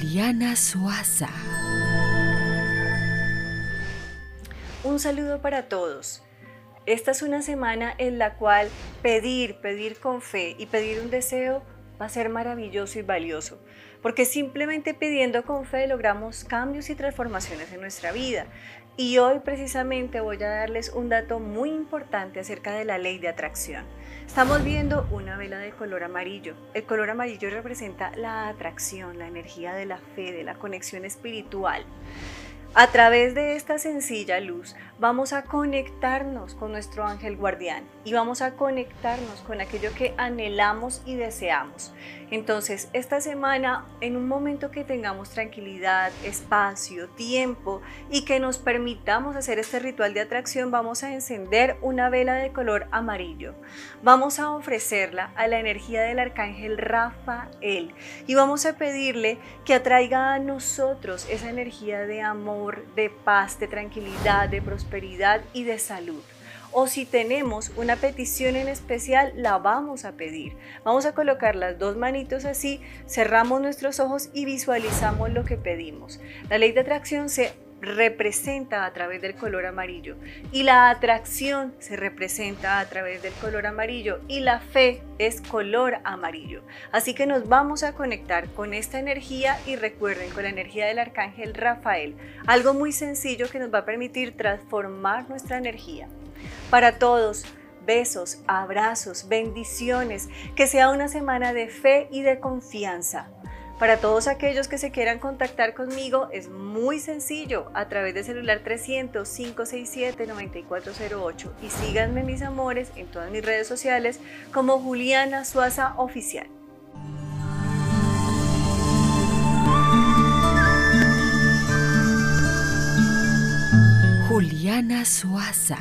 Juliana Suaza. Un saludo para todos. Esta es una semana en la cual pedir, pedir con fe y pedir un deseo va a ser maravilloso y valioso, porque simplemente pidiendo con fe logramos cambios y transformaciones en nuestra vida. Y hoy precisamente voy a darles un dato muy importante acerca de la ley de atracción. Estamos viendo una vela de color amarillo. El color amarillo representa la atracción, la energía de la fe, de la conexión espiritual. A través de esta sencilla luz vamos a conectarnos con nuestro ángel guardián y vamos a conectarnos con aquello que anhelamos y deseamos. Entonces, esta semana, en un momento que tengamos tranquilidad, espacio, tiempo y que nos permitamos hacer este ritual de atracción, vamos a encender una vela de color amarillo. Vamos a ofrecerla a la energía del arcángel Rafael y vamos a pedirle que atraiga a nosotros esa energía de amor, de paz, de tranquilidad, de prosperidad y de salud o si tenemos una petición en especial, la vamos a pedir. Vamos a colocar las dos manitos así, cerramos nuestros ojos y visualizamos lo que pedimos. La ley de atracción se representa a través del color amarillo y la atracción se representa a través del color amarillo y la fe es color amarillo. Así que nos vamos a conectar con esta energía y recuerden con la energía del arcángel Rafael, algo muy sencillo que nos va a permitir transformar nuestra energía. Para todos, besos, abrazos, bendiciones, que sea una semana de fe y de confianza. Para todos aquellos que se quieran contactar conmigo es muy sencillo a través del celular 300-567-9408 y síganme mis amores en todas mis redes sociales como Juliana Suaza Oficial. Juliana Suaza.